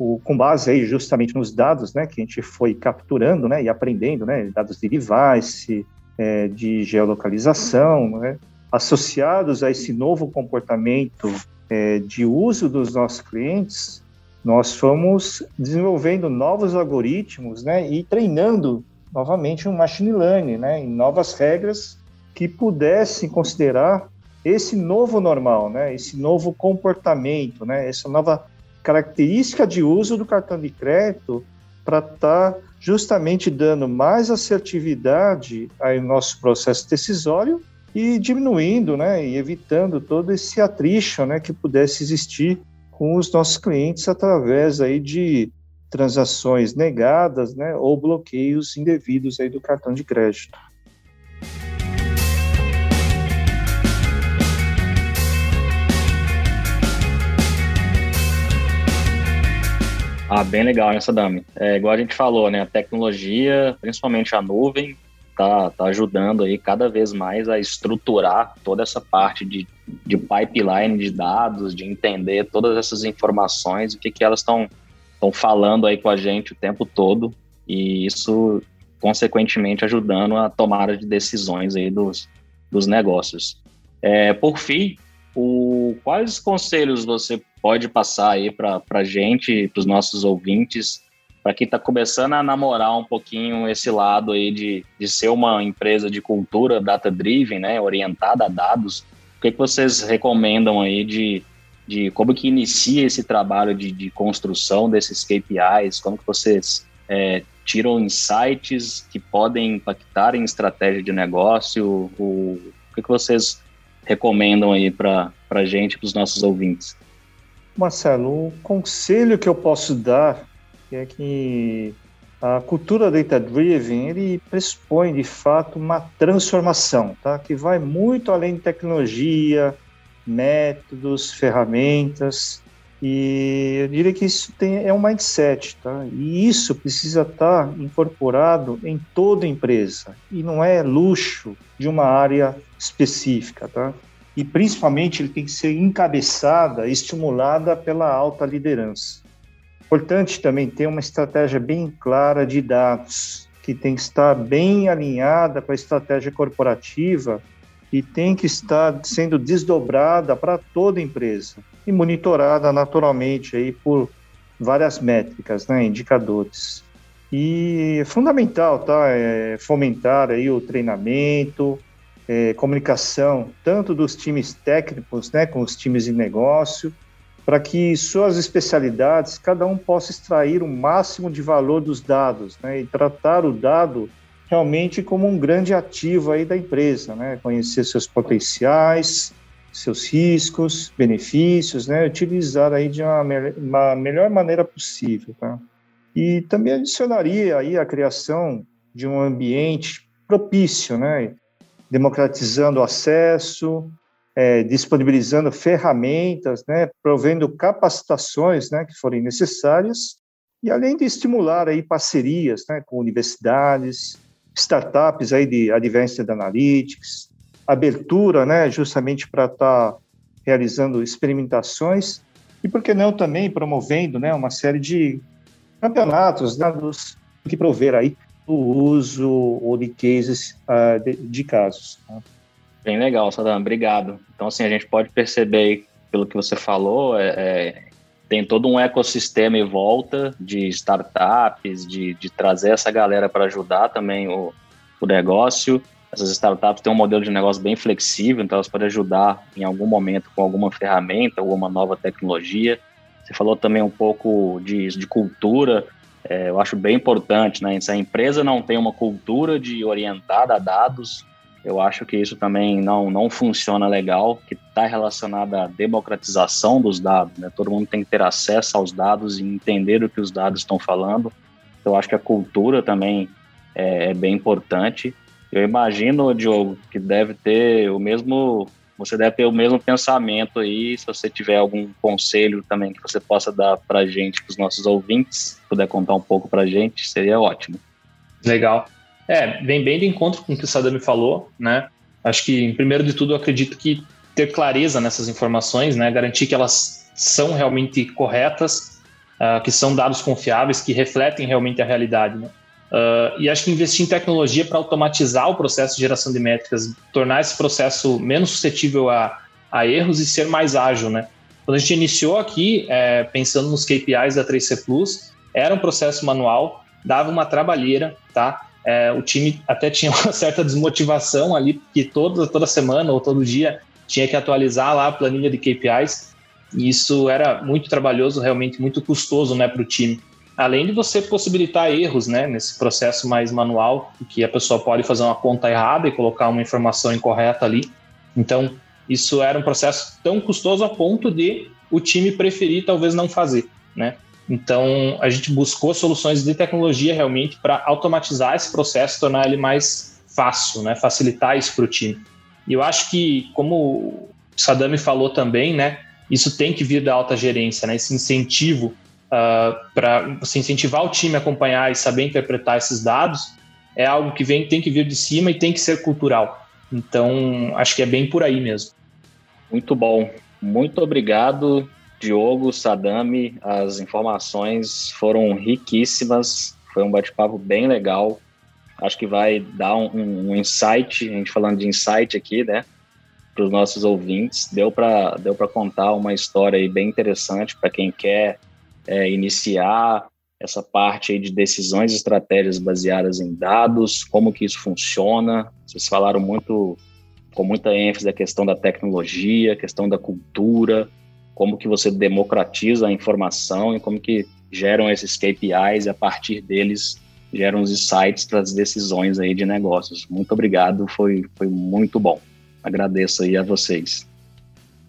o, com base aí justamente nos dados né, que a gente foi capturando né, e aprendendo, né, dados de device, é, de geolocalização, né, associados a esse novo comportamento é, de uso dos nossos clientes, nós fomos desenvolvendo novos algoritmos né, e treinando novamente um machine learning né, em novas regras que pudessem considerar esse novo normal, né, esse novo comportamento, né, essa nova característica de uso do cartão de crédito para estar tá justamente dando mais assertividade ao nosso processo decisório e diminuindo, né, e evitando todo esse atrito, né, que pudesse existir com os nossos clientes através aí de transações negadas, né, ou bloqueios indevidos aí do cartão de crédito. Ah, bem legal essa Dami. É igual a gente falou, né? A tecnologia, principalmente a nuvem, tá, tá ajudando aí cada vez mais a estruturar toda essa parte de, de pipeline de dados, de entender todas essas informações, o que, que elas estão estão falando aí com a gente o tempo todo e isso consequentemente ajudando a tomada de decisões aí dos, dos negócios. É, por fim, o, quais conselhos você pode passar aí para a gente, para os nossos ouvintes, para quem está começando a namorar um pouquinho esse lado aí de, de ser uma empresa de cultura data-driven, né, orientada a dados, o que, que vocês recomendam aí de, de como que inicia esse trabalho de, de construção desses KPIs, como que vocês é, tiram insights que podem impactar em estratégia de negócio, o, o que, que vocês recomendam aí para a gente, para os nossos ouvintes? Marcelo, o conselho que eu posso dar é que a cultura data-driven, ele pressupõe, de fato, uma transformação, tá? que vai muito além de tecnologia, métodos, ferramentas, e eu diria que isso tem, é um mindset, tá? E isso precisa estar tá incorporado em toda empresa, e não é luxo de uma área específica, tá? E principalmente ele tem que ser encabeçada, estimulada pela alta liderança. Importante também ter uma estratégia bem clara de dados, que tem que estar bem alinhada com a estratégia corporativa e tem que estar sendo desdobrada para toda a empresa e monitorada naturalmente aí por várias métricas, né, indicadores. E é fundamental, tá, é fomentar aí o treinamento, é, comunicação tanto dos times técnicos, né, com os times de negócio para que suas especialidades, cada um possa extrair o máximo de valor dos dados, né, e tratar o dado realmente como um grande ativo aí da empresa, né, conhecer seus potenciais, seus riscos, benefícios, né, utilizar aí de uma, uma melhor maneira possível, tá? E também adicionaria aí a criação de um ambiente propício, né, democratizando o acesso, é, disponibilizando ferramentas, né, provendo capacitações né, que forem necessárias, e além de estimular aí parcerias né, com universidades, startups aí de Advanced Analytics, abertura né, justamente para estar tá realizando experimentações, e por que não também promovendo né, uma série de campeonatos né, dos, que prover aí o uso ou de cases uh, de, de, casos. Né? Bem legal, Sadam, obrigado. Então, assim, a gente pode perceber, pelo que você falou, é, é, tem todo um ecossistema em volta de startups, de, de trazer essa galera para ajudar também o, o negócio. Essas startups têm um modelo de negócio bem flexível, então elas podem ajudar em algum momento com alguma ferramenta, alguma nova tecnologia. Você falou também um pouco de, de cultura, é, eu acho bem importante, né? Se a empresa não tem uma cultura de orientada a dados, eu acho que isso também não, não funciona legal, que está relacionado à democratização dos dados. Né? Todo mundo tem que ter acesso aos dados e entender o que os dados estão falando. Eu acho que a cultura também é, é bem importante. Eu imagino, Diogo, que deve ter o mesmo. Você deve ter o mesmo pensamento aí. Se você tiver algum conselho também que você possa dar para a gente, para os nossos ouvintes, puder contar um pouco para a gente, seria ótimo. Legal. É, vem bem de encontro com o que o Sadami falou, né? Acho que, primeiro de tudo, eu acredito que ter clareza nessas informações, né? Garantir que elas são realmente corretas, uh, que são dados confiáveis, que refletem realmente a realidade, né? Uh, e acho que investir em tecnologia para automatizar o processo de geração de métricas, tornar esse processo menos suscetível a, a erros e ser mais ágil, né? Quando a gente iniciou aqui, é, pensando nos KPIs da 3C Plus, era um processo manual, dava uma trabalheira, tá? É, o time até tinha uma certa desmotivação ali, porque toda, toda semana ou todo dia tinha que atualizar lá a planilha de KPIs, e isso era muito trabalhoso, realmente muito custoso né, para o time. Além de você possibilitar erros né, nesse processo mais manual, que a pessoa pode fazer uma conta errada e colocar uma informação incorreta ali. Então, isso era um processo tão custoso a ponto de o time preferir talvez não fazer, né? Então, a gente buscou soluções de tecnologia realmente para automatizar esse processo, tornar ele mais fácil, né? facilitar isso para o time. E eu acho que, como o Sadami falou também, né? isso tem que vir da alta gerência, né? esse incentivo uh, ah, para você incentivar o time a acompanhar e saber interpretar esses dados é algo que vem, tem que vir de cima e tem que ser cultural. Então, acho que é bem por aí mesmo. Muito bom. Muito obrigado Diogo, Sadami, as informações foram riquíssimas, foi um bate-papo bem legal. Acho que vai dar um, um, insight, a gente falando de insight aqui, né, para os nossos ouvintes. Deu para deu contar uma história aí bem interessante para quem quer é, iniciar essa parte aí de decisões e estratégias baseadas em dados, como que isso funciona. Vocês falaram muito, com muita ênfase, a questão da tecnologia, a questão da cultura, como que você democratiza a informação e como que geram esses KPIs e a partir deles geram os insights para as decisões aí de negócios. Muito obrigado, foi, foi muito bom. Agradeço aí a vocês.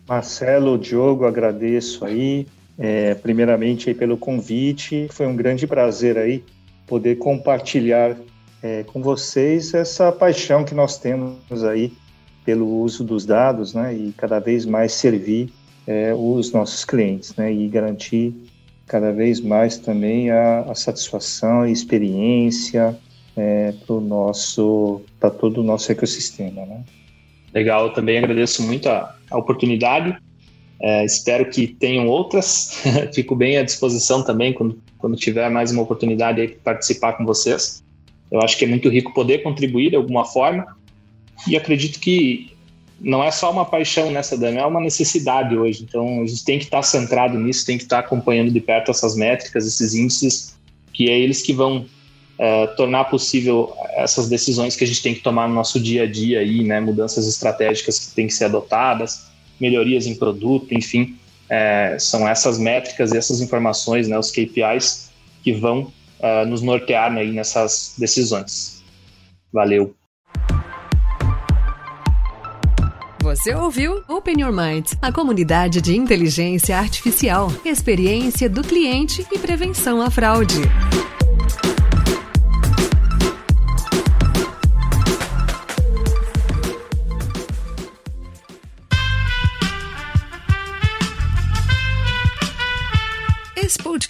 Marcelo, Diogo, agradeço aí, é, primeiramente pelo convite. Foi um grande prazer aí poder compartilhar é, com vocês essa paixão que nós temos aí pelo uso dos dados, né, e cada vez mais servir é, os nossos clientes, né, e garantir cada vez mais também a, a satisfação e experiência é, para nosso, para todo o nosso ecossistema, né. Legal, também agradeço muito a, a oportunidade. É, espero que tenham outras. Fico bem à disposição também quando, quando tiver mais uma oportunidade de participar com vocês. Eu acho que é muito rico poder contribuir de alguma forma e acredito que não é só uma paixão nessa Dani, é uma necessidade hoje. Então a gente tem que estar centrado nisso, tem que estar acompanhando de perto essas métricas, esses índices, que é eles que vão é, tornar possível essas decisões que a gente tem que tomar no nosso dia a dia aí, né? Mudanças estratégicas que têm que ser adotadas, melhorias em produto, enfim, é, são essas métricas e essas informações, né? Os KPIs que vão uh, nos nortear aí nessas decisões. Valeu. Você ouviu Open Your Mind, a comunidade de inteligência artificial, experiência do cliente e prevenção à fraude.